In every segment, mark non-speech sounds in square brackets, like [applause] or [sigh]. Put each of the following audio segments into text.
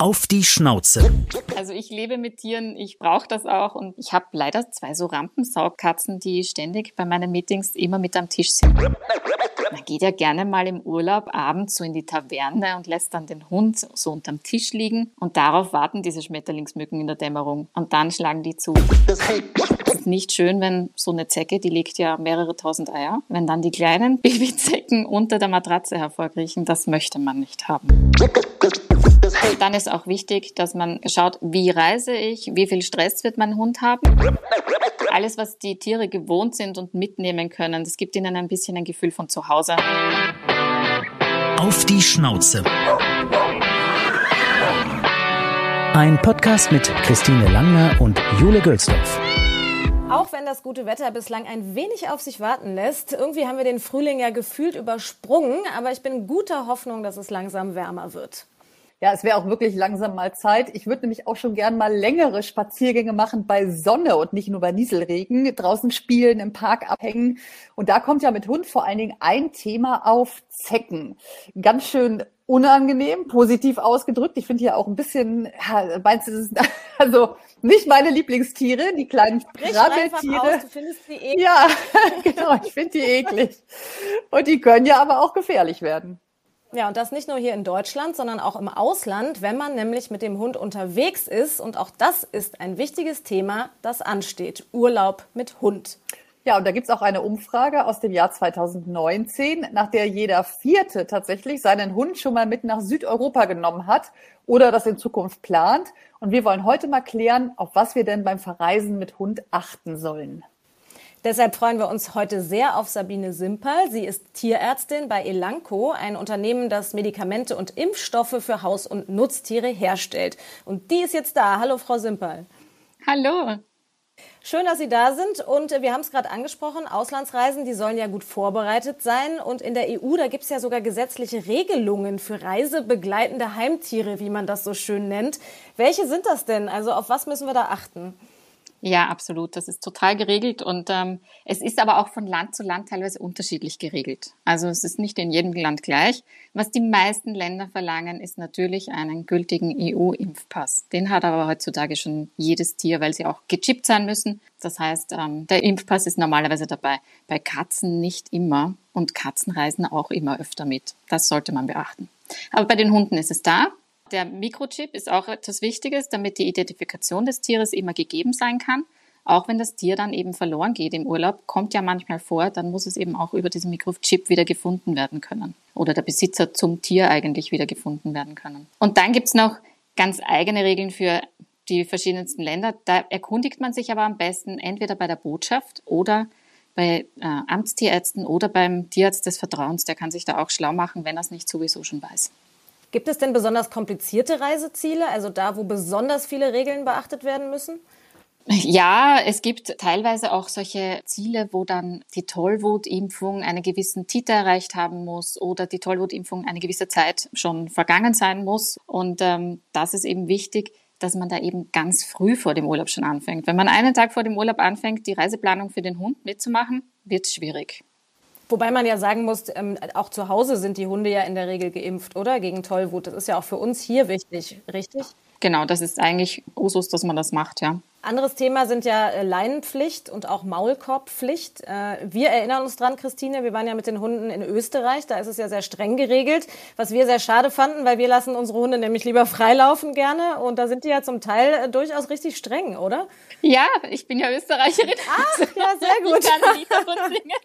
Auf die Schnauze. Also ich lebe mit Tieren, ich brauche das auch und ich habe leider zwei so Rampensaugkatzen, die ständig bei meinen Meetings immer mit am Tisch sind. Man geht ja gerne mal im Urlaub abends so in die Taverne und lässt dann den Hund so unterm Tisch liegen und darauf warten diese Schmetterlingsmücken in der Dämmerung und dann schlagen die zu. Es ist nicht schön, wenn so eine Zecke, die legt ja mehrere tausend Eier, wenn dann die kleinen [laughs] Babyzecken unter der Matratze hervorkriechen, das möchte man nicht haben. Dann ist auch wichtig, dass man schaut, wie reise ich, wie viel Stress wird mein Hund haben. Alles, was die Tiere gewohnt sind und mitnehmen können, das gibt ihnen ein bisschen ein Gefühl von zu Hause. Auf die Schnauze. Ein Podcast mit Christine Langner und Jule Gölsdorf. Auch wenn das gute Wetter bislang ein wenig auf sich warten lässt, irgendwie haben wir den Frühling ja gefühlt übersprungen, aber ich bin guter Hoffnung, dass es langsam wärmer wird. Ja, es wäre auch wirklich langsam mal Zeit. Ich würde nämlich auch schon gern mal längere Spaziergänge machen bei Sonne und nicht nur bei Nieselregen. Draußen spielen, im Park abhängen. Und da kommt ja mit Hund vor allen Dingen ein Thema auf Zecken. Ganz schön unangenehm, positiv ausgedrückt. Ich finde ja auch ein bisschen, meinst du, das ist [laughs] also nicht meine Lieblingstiere, die kleinen Krabbeltiere. Du findest die eklig. Ja, [laughs] genau, ich finde die eklig. Und die können ja aber auch gefährlich werden. Ja, und das nicht nur hier in Deutschland, sondern auch im Ausland, wenn man nämlich mit dem Hund unterwegs ist. Und auch das ist ein wichtiges Thema, das ansteht. Urlaub mit Hund. Ja, und da gibt's auch eine Umfrage aus dem Jahr 2019, nach der jeder Vierte tatsächlich seinen Hund schon mal mit nach Südeuropa genommen hat oder das in Zukunft plant. Und wir wollen heute mal klären, auf was wir denn beim Verreisen mit Hund achten sollen. Deshalb freuen wir uns heute sehr auf Sabine Simperl. Sie ist Tierärztin bei Elanco, ein Unternehmen, das Medikamente und Impfstoffe für Haus- und Nutztiere herstellt. Und die ist jetzt da. Hallo, Frau Simperl. Hallo. Schön, dass Sie da sind. Und wir haben es gerade angesprochen, Auslandsreisen, die sollen ja gut vorbereitet sein. Und in der EU, da gibt es ja sogar gesetzliche Regelungen für reisebegleitende Heimtiere, wie man das so schön nennt. Welche sind das denn? Also auf was müssen wir da achten? Ja, absolut. Das ist total geregelt und ähm, es ist aber auch von Land zu Land teilweise unterschiedlich geregelt. Also es ist nicht in jedem Land gleich. Was die meisten Länder verlangen, ist natürlich einen gültigen EU-Impfpass. Den hat aber heutzutage schon jedes Tier, weil sie auch gechippt sein müssen. Das heißt, ähm, der Impfpass ist normalerweise dabei. Bei Katzen nicht immer und Katzen reisen auch immer öfter mit. Das sollte man beachten. Aber bei den Hunden ist es da. Der Mikrochip ist auch etwas Wichtiges, damit die Identifikation des Tieres immer gegeben sein kann. Auch wenn das Tier dann eben verloren geht im Urlaub, kommt ja manchmal vor, dann muss es eben auch über diesen Mikrochip wieder gefunden werden können. Oder der Besitzer zum Tier eigentlich wieder gefunden werden können. Und dann gibt's noch ganz eigene Regeln für die verschiedensten Länder. Da erkundigt man sich aber am besten entweder bei der Botschaft oder bei äh, Amtstierärzten oder beim Tierarzt des Vertrauens. Der kann sich da auch schlau machen, wenn er es nicht sowieso schon weiß. Gibt es denn besonders komplizierte Reiseziele, also da, wo besonders viele Regeln beachtet werden müssen? Ja, es gibt teilweise auch solche Ziele, wo dann die Tollwutimpfung einen gewissen Titer erreicht haben muss oder die Tollwutimpfung eine gewisse Zeit schon vergangen sein muss. Und ähm, das ist eben wichtig, dass man da eben ganz früh vor dem Urlaub schon anfängt. Wenn man einen Tag vor dem Urlaub anfängt, die Reiseplanung für den Hund mitzumachen, wird es schwierig. Wobei man ja sagen muss, ähm, auch zu Hause sind die Hunde ja in der Regel geimpft, oder? Gegen Tollwut. Das ist ja auch für uns hier wichtig, richtig? Genau, das ist eigentlich Usus, dass man das macht, ja. Anderes Thema sind ja äh, Leinenpflicht und auch Maulkorbpflicht. Äh, wir erinnern uns dran, Christine, wir waren ja mit den Hunden in Österreich, da ist es ja sehr streng geregelt, was wir sehr schade fanden, weil wir lassen unsere Hunde nämlich lieber freilaufen gerne und da sind die ja zum Teil äh, durchaus richtig streng, oder? Ja, ich bin ja Österreicherin. Ach, ja, sehr [laughs] gut. [laughs]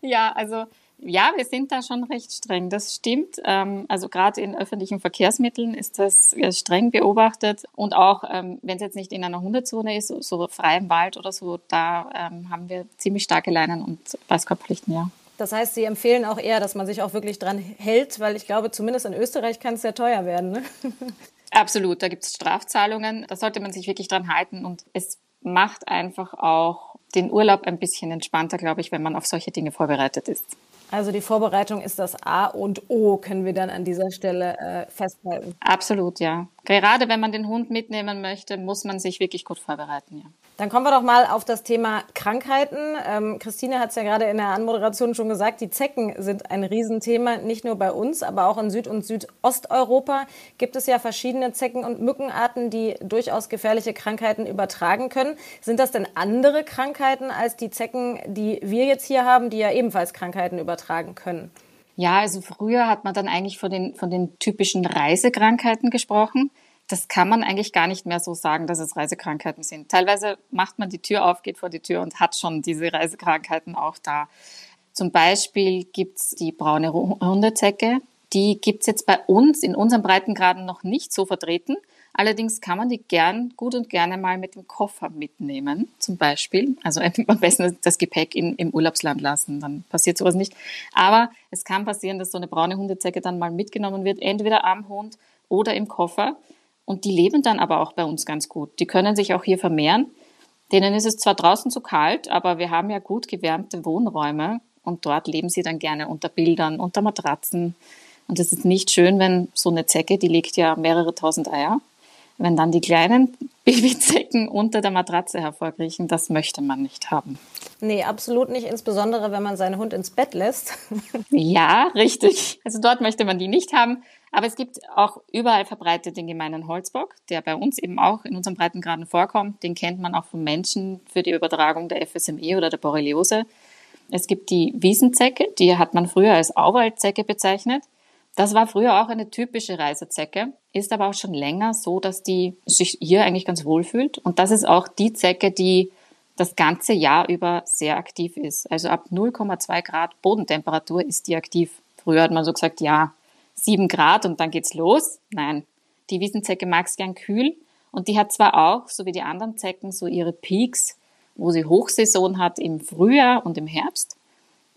ja, also ja, wir sind da schon recht streng, das stimmt. Ähm, also gerade in öffentlichen Verkehrsmitteln ist das äh, streng beobachtet. Und auch, ähm, wenn es jetzt nicht in einer Hundezone ist, so frei im Wald oder so, da ähm, haben wir ziemlich starke Leinen und Beißkorbpflichten, ja. Das heißt, Sie empfehlen auch eher, dass man sich auch wirklich dran hält, weil ich glaube, zumindest in Österreich kann es sehr teuer werden. Ne? [laughs] Absolut, da gibt es Strafzahlungen. Da sollte man sich wirklich dran halten. Und es macht einfach auch den Urlaub ein bisschen entspannter, glaube ich, wenn man auf solche Dinge vorbereitet ist. Also die Vorbereitung ist das A und O, können wir dann an dieser Stelle äh, festhalten. Absolut, ja. Gerade wenn man den Hund mitnehmen möchte, muss man sich wirklich gut vorbereiten. Ja. Dann kommen wir doch mal auf das Thema Krankheiten. Ähm, Christine hat es ja gerade in der Anmoderation schon gesagt, die Zecken sind ein Riesenthema, nicht nur bei uns, aber auch in Süd- und Südosteuropa gibt es ja verschiedene Zecken- und Mückenarten, die durchaus gefährliche Krankheiten übertragen können. Sind das denn andere Krankheiten als die Zecken, die wir jetzt hier haben, die ja ebenfalls Krankheiten übertragen können? Ja, also früher hat man dann eigentlich von den, von den typischen Reisekrankheiten gesprochen das kann man eigentlich gar nicht mehr so sagen, dass es Reisekrankheiten sind. Teilweise macht man die Tür auf, geht vor die Tür und hat schon diese Reisekrankheiten auch da. Zum Beispiel gibt's die braune Hundezecke. Die gibt's jetzt bei uns in unseren Breitengraden noch nicht so vertreten. Allerdings kann man die gern, gut und gerne mal mit dem Koffer mitnehmen, zum Beispiel. Also [laughs] am besten das Gepäck in, im Urlaubsland lassen, dann passiert sowas nicht. Aber es kann passieren, dass so eine braune Hundezecke dann mal mitgenommen wird, entweder am Hund oder im Koffer. Und die leben dann aber auch bei uns ganz gut. Die können sich auch hier vermehren. Denen ist es zwar draußen zu kalt, aber wir haben ja gut gewärmte Wohnräume und dort leben sie dann gerne unter Bildern, unter Matratzen. Und es ist nicht schön, wenn so eine Zecke, die legt ja mehrere tausend Eier, wenn dann die kleinen [laughs] Babyzecken unter der Matratze hervorkriechen, das möchte man nicht haben. Nee, absolut nicht, insbesondere wenn man seinen Hund ins Bett lässt. [laughs] ja, richtig. Also dort möchte man die nicht haben. Aber es gibt auch überall verbreitet den gemeinen Holzbock, der bei uns eben auch in unseren Breitengraden vorkommt. Den kennt man auch von Menschen für die Übertragung der FSME oder der Borreliose. Es gibt die Wiesenzecke, die hat man früher als Auwaldzecke bezeichnet. Das war früher auch eine typische Reisezecke, ist aber auch schon länger so, dass die sich hier eigentlich ganz wohl fühlt. Und das ist auch die Zecke, die das ganze Jahr über sehr aktiv ist. Also ab 0,2 Grad Bodentemperatur ist die aktiv. Früher hat man so gesagt, ja, sieben Grad und dann geht's los. Nein, die Wiesenzecke mag's gern kühl und die hat zwar auch, so wie die anderen Zecken, so ihre Peaks, wo sie Hochsaison hat im Frühjahr und im Herbst,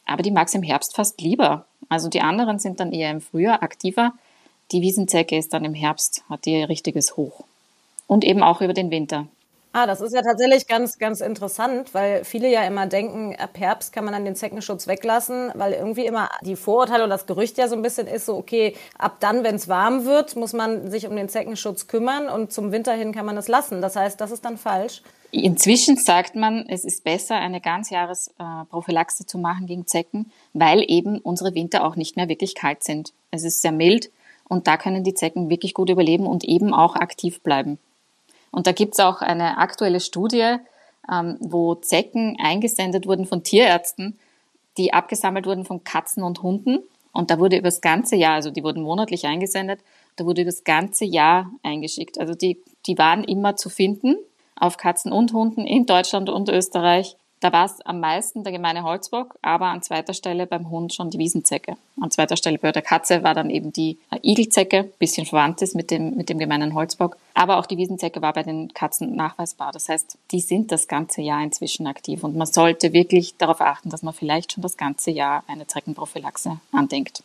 aber die mag's im Herbst fast lieber. Also die anderen sind dann eher im Frühjahr aktiver. Die Wiesenzecke ist dann im Herbst, hat ihr richtiges Hoch. Und eben auch über den Winter. Ah, das ist ja tatsächlich ganz, ganz interessant, weil viele ja immer denken, ab Herbst kann man dann den Zeckenschutz weglassen, weil irgendwie immer die Vorurteile oder das Gerücht ja so ein bisschen ist, so okay, ab dann, wenn es warm wird, muss man sich um den Zeckenschutz kümmern und zum Winter hin kann man es lassen. Das heißt, das ist dann falsch. Inzwischen sagt man, es ist besser, eine Ganzjahresprophylaxe zu machen gegen Zecken, weil eben unsere Winter auch nicht mehr wirklich kalt sind. Es ist sehr mild und da können die Zecken wirklich gut überleben und eben auch aktiv bleiben. Und da gibt's auch eine aktuelle Studie, ähm, wo Zecken eingesendet wurden von Tierärzten, die abgesammelt wurden von Katzen und Hunden. Und da wurde über das ganze Jahr, also die wurden monatlich eingesendet, da wurde über das ganze Jahr eingeschickt. Also die, die waren immer zu finden auf Katzen und Hunden in Deutschland und Österreich. Da war es am meisten der gemeine Holzbock, aber an zweiter Stelle beim Hund schon die Wiesenzecke. An zweiter Stelle bei der Katze war dann eben die Igelzecke, bisschen verwandt ist mit dem, mit dem gemeinen Holzbock. Aber auch die Wiesenzecke war bei den Katzen nachweisbar. Das heißt, die sind das ganze Jahr inzwischen aktiv und man sollte wirklich darauf achten, dass man vielleicht schon das ganze Jahr eine Zeckenprophylaxe andenkt.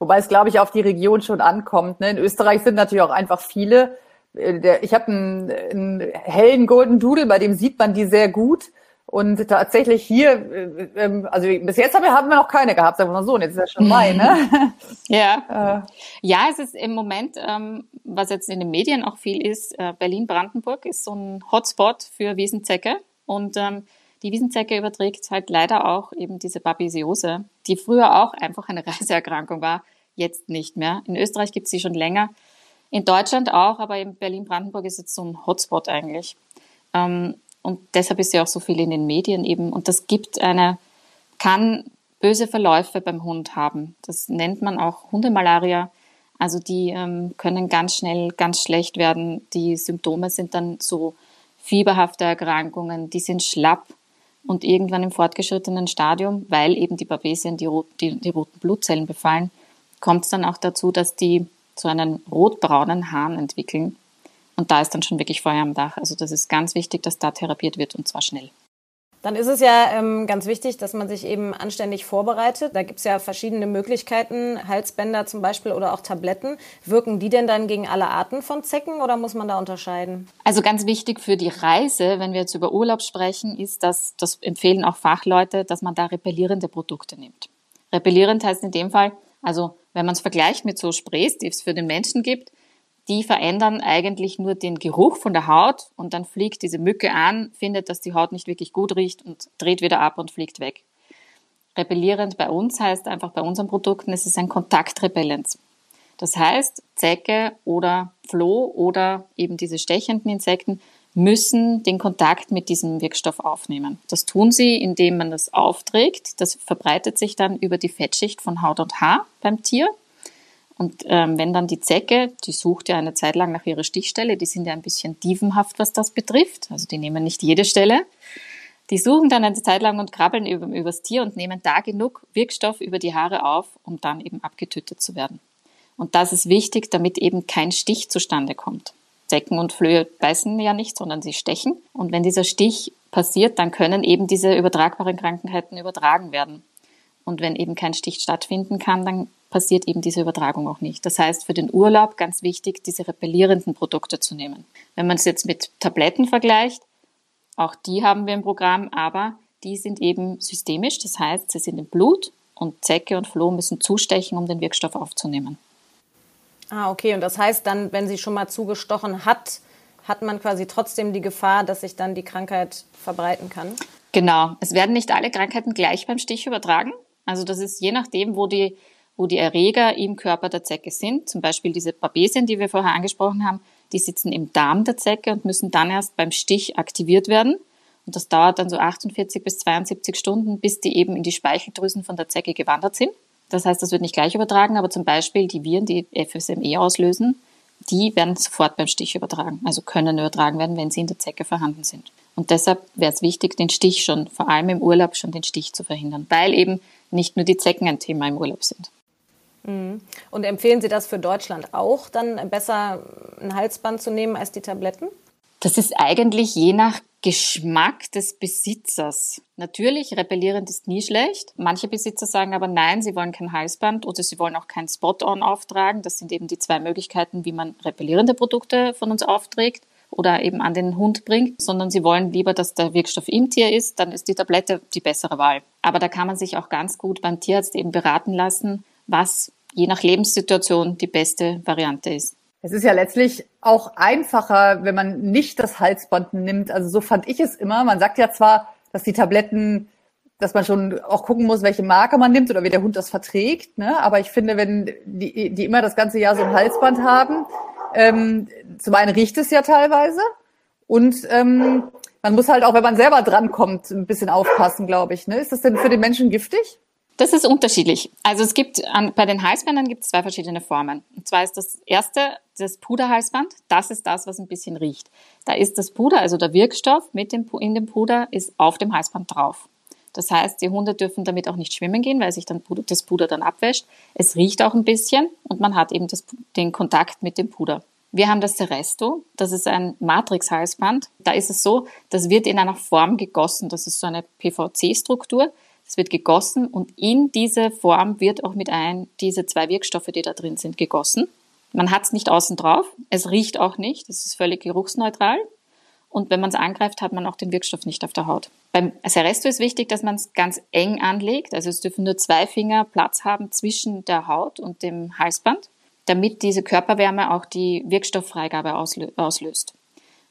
Wobei es, glaube ich, auf die Region schon ankommt. Ne? In Österreich sind natürlich auch einfach viele. Äh, ich habe einen, einen hellen Golden Doodle, bei dem sieht man die sehr gut. Und tatsächlich hier, äh, ähm, also bis jetzt haben wir, haben wir noch keine gehabt, sagen wir mal so. Und jetzt ist [laughs] ja schon Mai, ne? ja. Äh. Ja, es ist im Moment, ähm, was jetzt in den Medien auch viel ist, äh, Berlin-Brandenburg ist so ein Hotspot für Wiesenzecke. Und ähm, die Wiesenzecke überträgt halt leider auch eben diese Babesiose, die früher auch einfach eine [laughs] Reiseerkrankung war, jetzt nicht mehr. In Österreich gibt es sie schon länger. In Deutschland auch, aber in Berlin-Brandenburg ist jetzt so ein Hotspot eigentlich. Ähm, und deshalb ist sie auch so viel in den Medien eben. Und das gibt eine, kann böse Verläufe beim Hund haben. Das nennt man auch Hundemalaria. Also die ähm, können ganz schnell ganz schlecht werden. Die Symptome sind dann so fieberhafte Erkrankungen, die sind schlapp und irgendwann im fortgeschrittenen Stadium, weil eben die Babesien die, die, die roten Blutzellen befallen, kommt es dann auch dazu, dass die so einen rotbraunen Hahn entwickeln und da ist dann schon wirklich Feuer am Dach. Also das ist ganz wichtig, dass da therapiert wird und zwar schnell. Dann ist es ja ähm, ganz wichtig, dass man sich eben anständig vorbereitet. Da gibt es ja verschiedene Möglichkeiten, Halsbänder zum Beispiel oder auch Tabletten. Wirken die denn dann gegen alle Arten von Zecken oder muss man da unterscheiden? Also ganz wichtig für die Reise, wenn wir jetzt über Urlaub sprechen, ist, dass das empfehlen auch Fachleute, dass man da repellierende Produkte nimmt. Repellierend heißt in dem Fall, also wenn man es vergleicht mit so Sprays, die es für den Menschen gibt, die verändern eigentlich nur den Geruch von der Haut und dann fliegt diese Mücke an, findet, dass die Haut nicht wirklich gut riecht und dreht wieder ab und fliegt weg. Repellierend bei uns heißt einfach bei unseren Produkten, es ist ein Kontaktrepellenz. Das heißt, Zecke oder Floh oder eben diese stechenden Insekten müssen den Kontakt mit diesem Wirkstoff aufnehmen. Das tun sie, indem man das aufträgt. Das verbreitet sich dann über die Fettschicht von Haut und Haar beim Tier. Und ähm, wenn dann die Zecke, die sucht ja eine Zeit lang nach ihrer Stichstelle, die sind ja ein bisschen dievenhaft, was das betrifft, also die nehmen nicht jede Stelle, die suchen dann eine Zeit lang und krabbeln über, übers Tier und nehmen da genug Wirkstoff über die Haare auf, um dann eben abgetötet zu werden. Und das ist wichtig, damit eben kein Stich zustande kommt. Zecken und Flöhe beißen ja nicht, sondern sie stechen. Und wenn dieser Stich passiert, dann können eben diese übertragbaren Krankheiten übertragen werden. Und wenn eben kein Stich stattfinden kann, dann passiert eben diese Übertragung auch nicht. Das heißt, für den Urlaub ganz wichtig, diese repellierenden Produkte zu nehmen. Wenn man es jetzt mit Tabletten vergleicht, auch die haben wir im Programm, aber die sind eben systemisch. Das heißt, sie sind im Blut und Zecke und Floh müssen zustechen, um den Wirkstoff aufzunehmen. Ah, okay. Und das heißt dann, wenn sie schon mal zugestochen hat, hat man quasi trotzdem die Gefahr, dass sich dann die Krankheit verbreiten kann? Genau. Es werden nicht alle Krankheiten gleich beim Stich übertragen. Also das ist je nachdem, wo die, wo die Erreger im Körper der Zecke sind. Zum Beispiel diese Babesien, die wir vorher angesprochen haben, die sitzen im Darm der Zecke und müssen dann erst beim Stich aktiviert werden. Und das dauert dann so 48 bis 72 Stunden, bis die eben in die Speicheldrüsen von der Zecke gewandert sind. Das heißt, das wird nicht gleich übertragen, aber zum Beispiel die Viren, die FSME auslösen, die werden sofort beim Stich übertragen, also können übertragen werden, wenn sie in der Zecke vorhanden sind. Und deshalb wäre es wichtig, den Stich schon, vor allem im Urlaub, schon den Stich zu verhindern, weil eben nicht nur die Zecken ein Thema im Urlaub sind. Mhm. Und empfehlen Sie das für Deutschland auch, dann besser ein Halsband zu nehmen als die Tabletten? Das ist eigentlich je nach Geschmack des Besitzers. Natürlich, repellierend ist nie schlecht. Manche Besitzer sagen aber nein, sie wollen kein Halsband oder sie wollen auch kein Spot-on auftragen. Das sind eben die zwei Möglichkeiten, wie man repellierende Produkte von uns aufträgt oder eben an den Hund bringt, sondern sie wollen lieber, dass der Wirkstoff im Tier ist, dann ist die Tablette die bessere Wahl. Aber da kann man sich auch ganz gut beim Tierarzt eben beraten lassen, was je nach Lebenssituation die beste Variante ist. Es ist ja letztlich auch einfacher, wenn man nicht das Halsband nimmt. Also so fand ich es immer. Man sagt ja zwar, dass die Tabletten, dass man schon auch gucken muss, welche Marke man nimmt oder wie der Hund das verträgt. Ne? Aber ich finde, wenn die, die immer das ganze Jahr so ein Halsband haben, ähm, zum einen riecht es ja teilweise und ähm, man muss halt auch, wenn man selber drankommt, ein bisschen aufpassen, glaube ich. Ne? Ist das denn für den Menschen giftig? Das ist unterschiedlich. Also es gibt an, bei den Halsbändern gibt es zwei verschiedene Formen. Und zwar ist das erste das Puderhalsband. Das ist das, was ein bisschen riecht. Da ist das Puder, also der Wirkstoff mit dem in dem Puder, ist auf dem Halsband drauf. Das heißt, die Hunde dürfen damit auch nicht schwimmen gehen, weil sich dann Puder, das Puder dann abwäscht. Es riecht auch ein bisschen und man hat eben das, den Kontakt mit dem Puder. Wir haben das Seresto, das ist ein Matrix-Halsband. Da ist es so, das wird in einer Form gegossen. Das ist so eine PVC-Struktur. Es wird gegossen und in diese Form wird auch mit ein diese zwei Wirkstoffe, die da drin sind, gegossen. Man hat es nicht außen drauf, es riecht auch nicht, es ist völlig geruchsneutral. Und wenn man es angreift, hat man auch den Wirkstoff nicht auf der Haut. Beim Seresto ist wichtig, dass man es ganz eng anlegt. Also es dürfen nur zwei Finger Platz haben zwischen der Haut und dem Halsband, damit diese Körperwärme auch die Wirkstofffreigabe auslöst.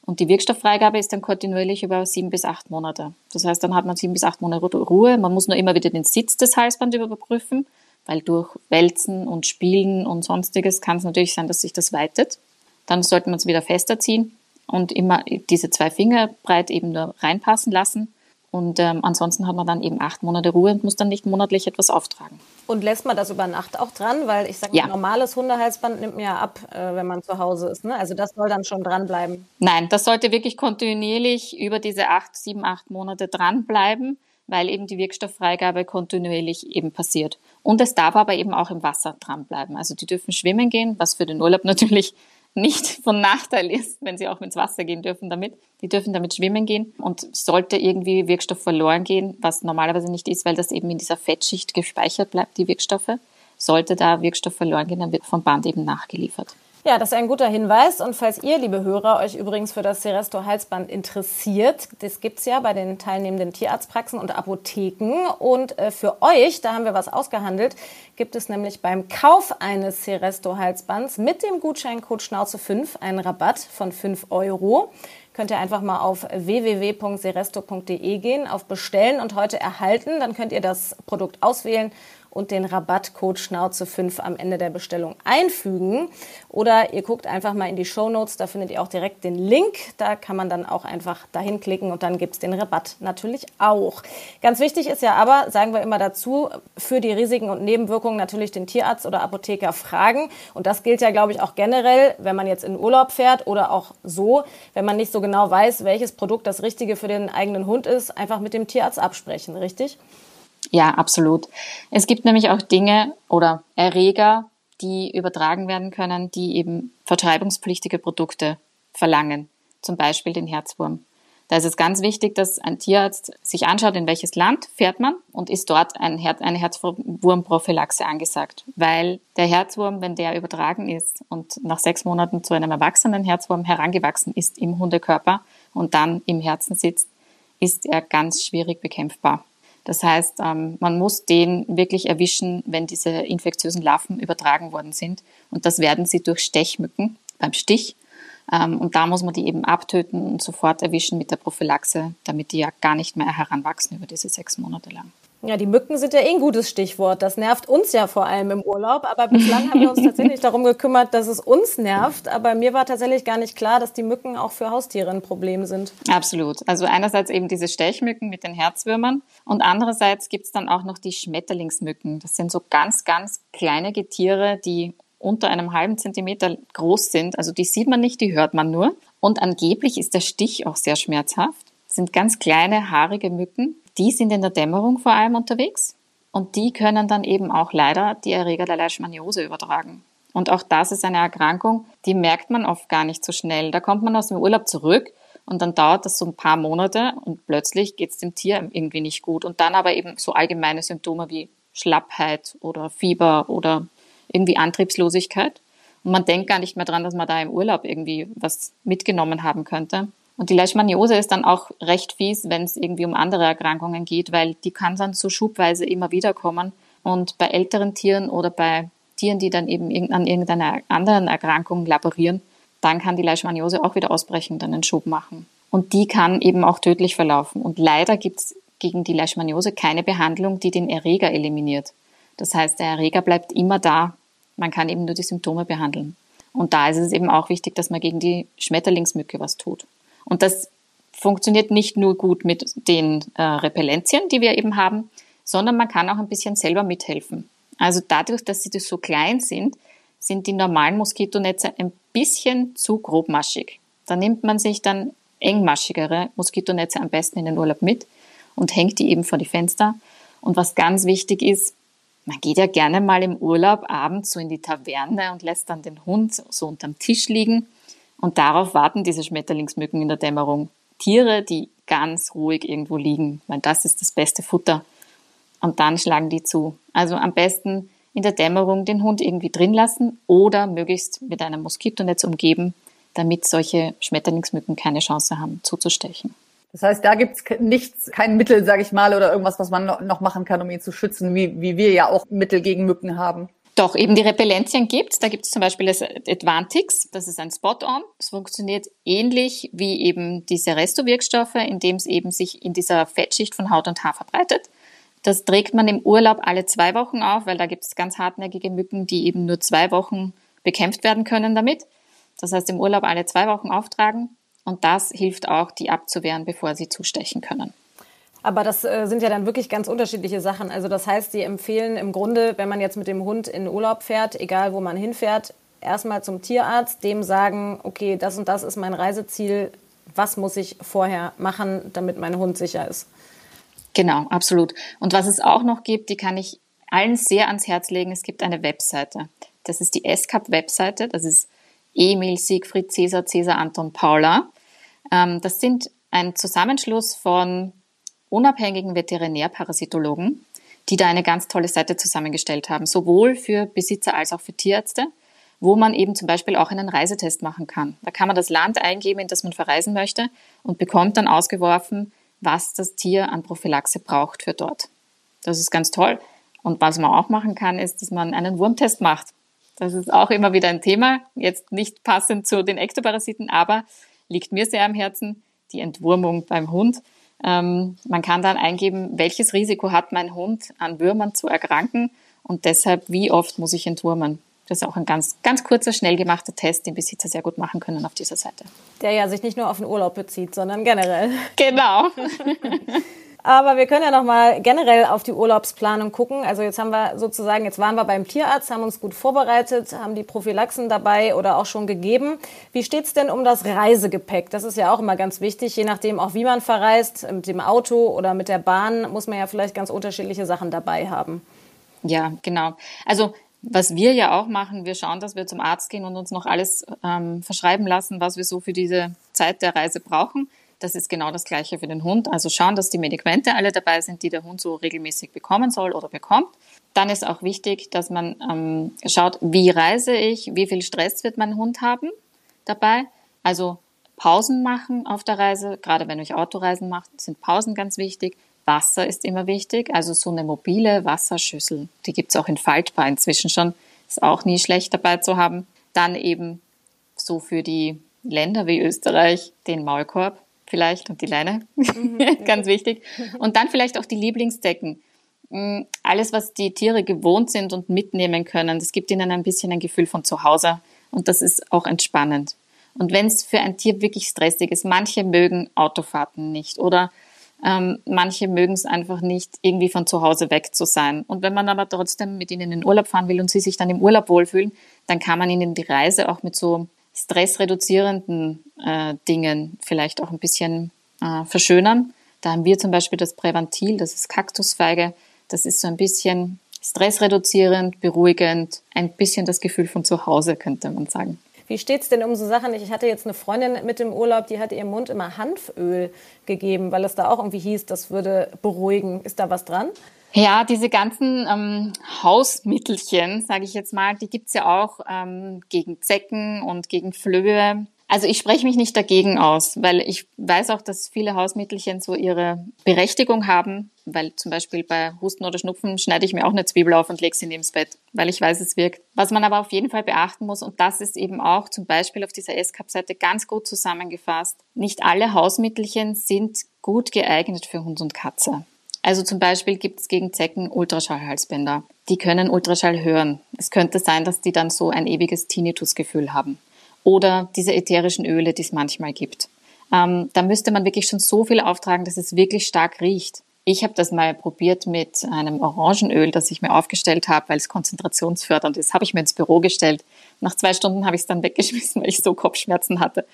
Und die Wirkstofffreigabe ist dann kontinuierlich über sieben bis acht Monate. Das heißt, dann hat man sieben bis acht Monate Ruhe. Man muss nur immer wieder den Sitz des Halsbands überprüfen, weil durch Wälzen und Spielen und sonstiges kann es natürlich sein, dass sich das weitet. Dann sollte man es wieder fester ziehen und immer diese zwei Finger breit eben nur reinpassen lassen und ähm, ansonsten hat man dann eben acht Monate Ruhe und muss dann nicht monatlich etwas auftragen. Und lässt man das über Nacht auch dran? Weil ich sage, ja. normales Hundehalsband nimmt man ja ab, äh, wenn man zu Hause ist. Ne? Also das soll dann schon dranbleiben. Nein, das sollte wirklich kontinuierlich über diese acht, sieben, acht Monate dranbleiben, weil eben die Wirkstofffreigabe kontinuierlich eben passiert. Und es darf aber eben auch im Wasser dranbleiben. Also die dürfen schwimmen gehen, was für den Urlaub [laughs] natürlich nicht von Nachteil ist, wenn sie auch ins Wasser gehen dürfen damit. Die dürfen damit schwimmen gehen und sollte irgendwie Wirkstoff verloren gehen, was normalerweise nicht ist, weil das eben in dieser Fettschicht gespeichert bleibt, die Wirkstoffe, sollte da Wirkstoff verloren gehen, dann wird vom Band eben nachgeliefert. Ja, das ist ein guter Hinweis. Und falls ihr, liebe Hörer, euch übrigens für das Seresto Halsband interessiert, das gibt's ja bei den teilnehmenden Tierarztpraxen und Apotheken. Und äh, für euch, da haben wir was ausgehandelt, gibt es nämlich beim Kauf eines Seresto Halsbands mit dem Gutscheincode Schnauze 5 einen Rabatt von 5 Euro könnt ihr einfach mal auf www.seresto.de gehen, auf Bestellen und heute erhalten. Dann könnt ihr das Produkt auswählen und den Rabattcode Schnauze 5 am Ende der Bestellung einfügen. Oder ihr guckt einfach mal in die Show Notes, da findet ihr auch direkt den Link. Da kann man dann auch einfach dahin klicken und dann gibt es den Rabatt natürlich auch. Ganz wichtig ist ja aber, sagen wir immer dazu, für die Risiken und Nebenwirkungen natürlich den Tierarzt oder Apotheker fragen. Und das gilt ja, glaube ich, auch generell, wenn man jetzt in Urlaub fährt oder auch so, wenn man nicht so genau weiß, welches Produkt das Richtige für den eigenen Hund ist, einfach mit dem Tierarzt absprechen, richtig? Ja, absolut. Es gibt nämlich auch Dinge oder Erreger, die übertragen werden können, die eben vertreibungspflichtige Produkte verlangen. Zum Beispiel den Herzwurm. Da ist es ganz wichtig, dass ein Tierarzt sich anschaut, in welches Land fährt man und ist dort ein Her eine Herzwurmprophylaxe angesagt. Weil der Herzwurm, wenn der übertragen ist und nach sechs Monaten zu einem erwachsenen Herzwurm herangewachsen ist im Hundekörper und dann im Herzen sitzt, ist er ganz schwierig bekämpfbar. Das heißt, ähm, man muss den wirklich erwischen, wenn diese infektiösen Larven übertragen worden sind. Und das werden sie durch Stechmücken beim Stich. Ähm, und da muss man die eben abtöten und sofort erwischen mit der Prophylaxe, damit die ja gar nicht mehr heranwachsen über diese sechs Monate lang. Ja, die Mücken sind ja eh ein gutes Stichwort. Das nervt uns ja vor allem im Urlaub. Aber bislang haben wir uns [laughs] tatsächlich darum gekümmert, dass es uns nervt. Aber mir war tatsächlich gar nicht klar, dass die Mücken auch für Haustiere ein Problem sind. Absolut. Also einerseits eben diese Stechmücken mit den Herzwürmern und andererseits gibt's dann auch noch die Schmetterlingsmücken. Das sind so ganz, ganz kleine Getiere, die unter einem halben Zentimeter groß sind. Also die sieht man nicht, die hört man nur. Und angeblich ist der Stich auch sehr schmerzhaft. Das sind ganz kleine, haarige Mücken, die sind in der Dämmerung vor allem unterwegs und die können dann eben auch leider die Erreger der Leishmaniose übertragen. Und auch das ist eine Erkrankung, die merkt man oft gar nicht so schnell. Da kommt man aus dem Urlaub zurück und dann dauert das so ein paar Monate und plötzlich geht es dem Tier irgendwie nicht gut. Und dann aber eben so allgemeine Symptome wie Schlappheit oder Fieber oder irgendwie Antriebslosigkeit. Und man denkt gar nicht mehr dran, dass man da im Urlaub irgendwie was mitgenommen haben könnte. Und die Leishmaniose ist dann auch recht fies, wenn es irgendwie um andere Erkrankungen geht, weil die kann dann so schubweise immer wieder kommen. Und bei älteren Tieren oder bei Tieren, die dann eben an irgendeiner anderen Erkrankung laborieren, dann kann die Leishmaniose auch wieder ausbrechen und einen Schub machen. Und die kann eben auch tödlich verlaufen. Und leider gibt es gegen die Leishmaniose keine Behandlung, die den Erreger eliminiert. Das heißt, der Erreger bleibt immer da. Man kann eben nur die Symptome behandeln. Und da ist es eben auch wichtig, dass man gegen die Schmetterlingsmücke was tut. Und das funktioniert nicht nur gut mit den äh, Repellenzien, die wir eben haben, sondern man kann auch ein bisschen selber mithelfen. Also dadurch, dass sie so klein sind, sind die normalen Moskitonetze ein bisschen zu grobmaschig. Da nimmt man sich dann engmaschigere Moskitonetze am besten in den Urlaub mit und hängt die eben vor die Fenster. Und was ganz wichtig ist, man geht ja gerne mal im Urlaub abends so in die Taverne und lässt dann den Hund so unterm Tisch liegen und darauf warten diese Schmetterlingsmücken in der Dämmerung. Tiere, die ganz ruhig irgendwo liegen, weil das ist das beste Futter. Und dann schlagen die zu. Also am besten in der Dämmerung den Hund irgendwie drin lassen oder möglichst mit einem Moskitonetz umgeben, damit solche Schmetterlingsmücken keine Chance haben zuzustechen. Das heißt, da gibt's nichts, kein Mittel, sage ich mal, oder irgendwas, was man noch machen kann, um ihn zu schützen, wie, wie wir ja auch Mittel gegen Mücken haben. Doch, eben die Repellenzien gibt Da gibt es zum Beispiel das Advantix, das ist ein Spot-on. Es funktioniert ähnlich wie eben diese Resto-Wirkstoffe, indem es eben sich in dieser Fettschicht von Haut und Haar verbreitet. Das trägt man im Urlaub alle zwei Wochen auf, weil da gibt es ganz hartnäckige Mücken, die eben nur zwei Wochen bekämpft werden können damit. Das heißt, im Urlaub alle zwei Wochen auftragen und das hilft auch, die abzuwehren, bevor sie zustechen können. Aber das äh, sind ja dann wirklich ganz unterschiedliche Sachen. Also das heißt, Sie empfehlen im Grunde, wenn man jetzt mit dem Hund in Urlaub fährt, egal wo man hinfährt, erstmal zum Tierarzt, dem sagen, okay, das und das ist mein Reiseziel, was muss ich vorher machen, damit mein Hund sicher ist. Genau, absolut. Und was es auch noch gibt, die kann ich allen sehr ans Herz legen. Es gibt eine Webseite. Das ist die SCAP-Webseite. Das ist Emil, Siegfried, Cäsar, Cäsar, Anton, Paula. Ähm, das sind ein Zusammenschluss von unabhängigen Veterinärparasitologen, die da eine ganz tolle Seite zusammengestellt haben, sowohl für Besitzer als auch für Tierärzte, wo man eben zum Beispiel auch einen Reisetest machen kann. Da kann man das Land eingeben, in das man verreisen möchte und bekommt dann ausgeworfen, was das Tier an Prophylaxe braucht für dort. Das ist ganz toll. Und was man auch machen kann, ist, dass man einen Wurmtest macht. Das ist auch immer wieder ein Thema, jetzt nicht passend zu den Ektoparasiten, aber liegt mir sehr am Herzen, die Entwurmung beim Hund. Ähm, man kann dann eingeben, welches Risiko hat mein Hund an Würmern zu erkranken und deshalb, wie oft muss ich entwurmen. Das ist auch ein ganz, ganz kurzer, schnell gemachter Test, den Besitzer sehr gut machen können auf dieser Seite. Der ja sich nicht nur auf den Urlaub bezieht, sondern generell. Genau. [laughs] Aber wir können ja noch mal generell auf die Urlaubsplanung gucken. Also jetzt haben wir sozusagen, jetzt waren wir beim Tierarzt, haben uns gut vorbereitet, haben die Prophylaxen dabei oder auch schon gegeben. Wie steht's denn um das Reisegepäck? Das ist ja auch immer ganz wichtig, je nachdem auch wie man verreist, mit dem Auto oder mit der Bahn, muss man ja vielleicht ganz unterschiedliche Sachen dabei haben. Ja, genau. Also was wir ja auch machen, wir schauen, dass wir zum Arzt gehen und uns noch alles ähm, verschreiben lassen, was wir so für diese Zeit der Reise brauchen. Das ist genau das Gleiche für den Hund. Also schauen, dass die Medikamente alle dabei sind, die der Hund so regelmäßig bekommen soll oder bekommt. Dann ist auch wichtig, dass man ähm, schaut, wie reise ich, wie viel Stress wird mein Hund haben dabei. Also Pausen machen auf der Reise, gerade wenn ich Autoreisen macht, sind Pausen ganz wichtig. Wasser ist immer wichtig, also so eine mobile Wasserschüssel, die gibt es auch in faltbar inzwischen schon, ist auch nie schlecht dabei zu haben. Dann eben so für die Länder wie Österreich den Maulkorb, vielleicht und die Leine, mhm. [laughs] ganz wichtig. Und dann vielleicht auch die Lieblingsdecken. Mm, alles, was die Tiere gewohnt sind und mitnehmen können, das gibt ihnen ein bisschen ein Gefühl von zu Hause und das ist auch entspannend. Und wenn es für ein Tier wirklich stressig ist, manche mögen Autofahrten nicht oder ähm, manche mögen es einfach nicht, irgendwie von zu Hause weg zu sein. Und wenn man aber trotzdem mit ihnen in den Urlaub fahren will und sie sich dann im Urlaub wohlfühlen, dann kann man ihnen die Reise auch mit so stressreduzierenden äh, Dingen vielleicht auch ein bisschen äh, verschönern. Da haben wir zum Beispiel das Präventil, das ist Kaktusfeige. Das ist so ein bisschen stressreduzierend, beruhigend, ein bisschen das Gefühl von zu Hause, könnte man sagen. Wie steht es denn um so Sachen? Ich hatte jetzt eine Freundin mit dem Urlaub, die hat ihrem Mund immer Hanföl gegeben, weil es da auch irgendwie hieß, das würde beruhigen. Ist da was dran? Ja, diese ganzen ähm, Hausmittelchen, sage ich jetzt mal, die gibt's ja auch ähm, gegen Zecken und gegen Flöhe. Also ich spreche mich nicht dagegen aus, weil ich weiß auch, dass viele Hausmittelchen so ihre Berechtigung haben, weil zum Beispiel bei Husten oder Schnupfen schneide ich mir auch eine Zwiebel auf und lege sie neben Bett, weil ich weiß, es wirkt. Was man aber auf jeden Fall beachten muss, und das ist eben auch zum Beispiel auf dieser S-Cup-Seite ganz gut zusammengefasst, nicht alle Hausmittelchen sind gut geeignet für Hund und Katze. Also zum Beispiel gibt es gegen Zecken Ultraschallhalsbänder. Die können Ultraschall hören. Es könnte sein, dass die dann so ein ewiges Tinnitus-Gefühl haben. Oder diese ätherischen Öle, die es manchmal gibt. Ähm, da müsste man wirklich schon so viel auftragen, dass es wirklich stark riecht. Ich habe das mal probiert mit einem Orangenöl, das ich mir aufgestellt habe, weil es konzentrationsfördernd ist. Habe ich mir ins Büro gestellt. Nach zwei Stunden habe ich es dann [laughs] weggeschmissen, weil ich so Kopfschmerzen hatte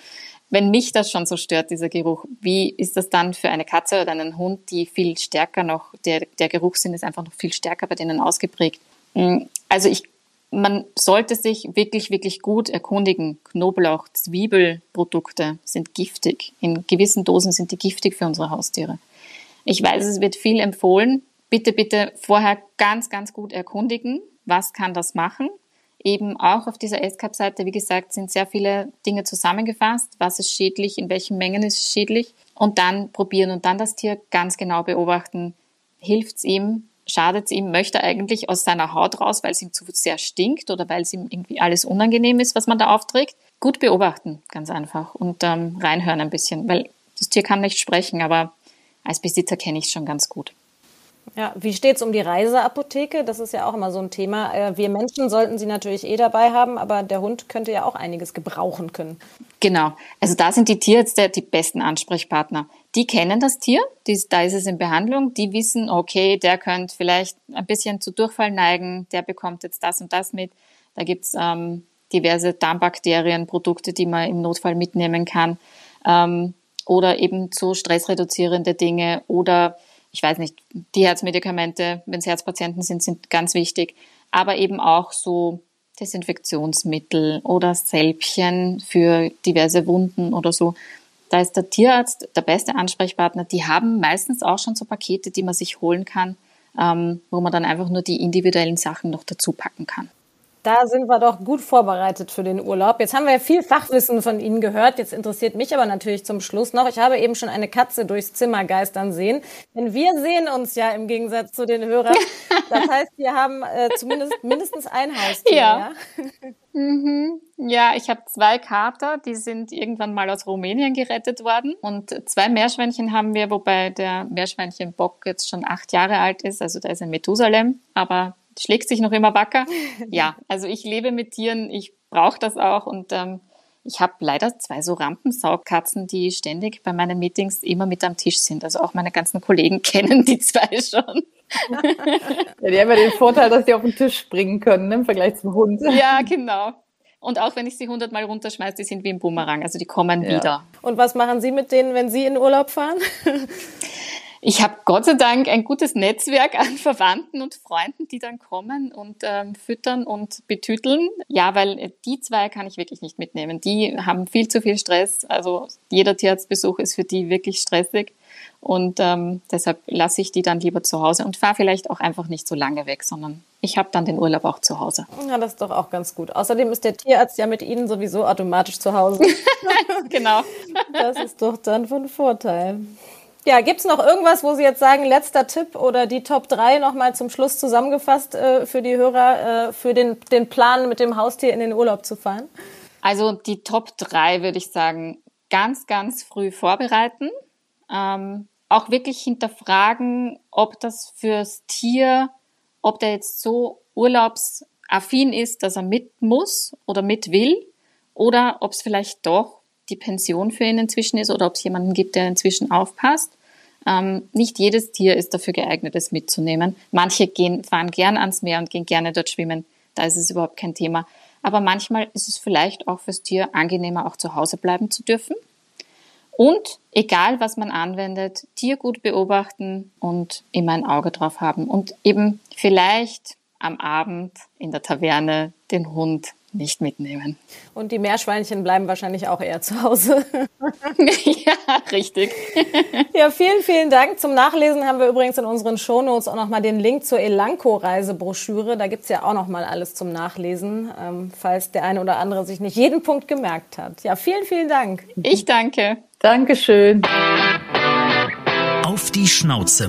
wenn mich das schon so stört, dieser Geruch, wie ist das dann für eine Katze oder einen Hund, die viel stärker noch, der, der Geruchssinn ist einfach noch viel stärker bei denen ausgeprägt. Mm, also ich, man sollte sich wirklich, wirklich gut erkundigen. Knoblauch, Zwiebelprodukte sind giftig. In gewissen Dosen sind die giftig für unsere Haustiere. Ich weiß, es wird viel empfohlen. Bitte, bitte vorher ganz, ganz gut erkundigen. Was kann das machen? Eben auch auf dieser SCAP-Seite, wie gesagt, sind sehr viele Dinge zusammengefasst. Was ist schädlich, in welchen Mengen ist es schädlich? Und dann probieren und dann das Tier ganz genau beobachten. Hilft es ihm? Schadet es ihm? Möchte er eigentlich aus seiner Haut raus, weil es ihm zu sehr stinkt oder weil es ihm irgendwie alles unangenehm ist, was man da aufträgt? Gut beobachten, ganz einfach. Und ähm, reinhören ein bisschen, weil das Tier kann nicht sprechen, aber als Besitzer kenne ich es schon ganz gut. Ja, wie steht's um die Reiseapotheke? Das ist ja auch immer so ein Thema. Äh, wir Menschen sollten sie natürlich eh dabei haben, aber der Hund könnte ja auch einiges gebrauchen können. Genau. Also da sind die Tierärzte die besten Ansprechpartner. Die kennen das Tier, die, da ist es in Behandlung, die wissen, okay, der könnte vielleicht ein bisschen zu Durchfall neigen, der bekommt jetzt das und das mit. Da gibt's ähm, diverse Darmbakterienprodukte, die man im Notfall mitnehmen kann. Ähm, oder eben so stressreduzierende Dinge oder ich weiß nicht, die Herzmedikamente, wenn es Herzpatienten sind, sind ganz wichtig, aber eben auch so Desinfektionsmittel oder Sälbchen für diverse Wunden oder so. Da ist der Tierarzt der beste Ansprechpartner. Die haben meistens auch schon so Pakete, die man sich holen kann, ähm, wo man dann einfach nur die individuellen Sachen noch dazu packen kann. Da sind wir doch gut vorbereitet für den Urlaub. Jetzt haben wir ja viel Fachwissen von Ihnen gehört. Jetzt interessiert mich aber natürlich zum Schluss noch. Ich habe eben schon eine Katze durchs Zimmer geistern sehen. Denn wir sehen uns ja im Gegensatz zu den Hörern. [laughs] Das heißt, wir haben äh, zumindest mindestens ein Haustier. Ja. Ja, mhm. ja ich habe zwei Kater, die sind irgendwann mal aus Rumänien gerettet worden. Und zwei Meerschweinchen haben wir, wobei der Meerschweinchenbock jetzt schon acht Jahre alt ist. Also da ist ein Methusalem. Aber schlägt sich noch immer wacker. [laughs] Ja, also ich lebe mit Tieren, ich brauche das auch und ähm, ich habe leider zwei so Rampensaugkatzen, die ständig bei meinen Meetings immer mit am Tisch sind. Also auch meine ganzen Kollegen [laughs] kennen die zwei schon. [laughs] Ja, die haben ja den Vorteil, dass die auf den Tisch springen können ne, im Vergleich zum Hund. Ja, genau. Und auch wenn ich sie hundertmal runterschmeiße, die sind wie ein Bumerang, also die kommen ja. wieder. Und was machen Sie mit denen, wenn Sie in Urlaub fahren? Ich habe Gott sei Dank ein gutes Netzwerk an Verwandten und Freunden, die dann kommen und ähm, füttern und betüteln. Ja, weil die zwei kann ich wirklich nicht mitnehmen. Die haben viel zu viel Stress. Also jeder Tierarztbesuch ist für die wirklich stressig. Und ähm, deshalb lasse ich die dann lieber zu Hause und fahre vielleicht auch einfach nicht so lange weg, sondern ich habe dann den Urlaub auch zu Hause. Ja, das ist doch auch ganz gut. Außerdem ist der Tierarzt ja mit Ihnen sowieso automatisch zu Hause. [laughs] genau. Das ist doch dann von Vorteil. Ja, gibt's noch irgendwas, wo Sie jetzt sagen, letzter Tipp oder die Top 3 nochmal zum Schluss zusammengefasst äh, für die Hörer, äh, für den, den Plan, mit dem Haustier in den Urlaub zu fahren? Also die Top 3 würde ich sagen, ganz, ganz früh vorbereiten. Ähm, auch wirklich hinterfragen, ob das fürs Tier, ob der jetzt so urlaubsaffin ist, dass er mit muss oder mit will, oder ob es vielleicht doch die Pension für ihn inzwischen ist oder ob es jemanden gibt, der inzwischen aufpasst. Ähm, nicht jedes Tier ist dafür geeignet, es mitzunehmen. Manche gehen, fahren gern ans Meer und gehen gerne dort schwimmen. Da ist es überhaupt kein Thema. Aber manchmal ist es vielleicht auch fürs Tier angenehmer, auch zu Hause bleiben zu dürfen. Und egal, was man anwendet, Tier gut beobachten und immer ein Auge drauf haben. Und eben vielleicht am Abend in der Taverne den Hund nicht mitnehmen. Und die Meerschweinchen bleiben wahrscheinlich auch eher zu Hause. [laughs] ja, richtig. [laughs] ja, vielen, vielen Dank. Zum Nachlesen haben wir übrigens in unseren Shownotes auch nochmal den Link zur Elanco-Reisebroschüre. Da gibt's ja auch nochmal alles zum Nachlesen, ähm, falls der eine oder andere sich nicht jeden Punkt gemerkt hat. Ja, vielen, vielen Dank. Ich danke. Dankeschön. Auf die Schnauze.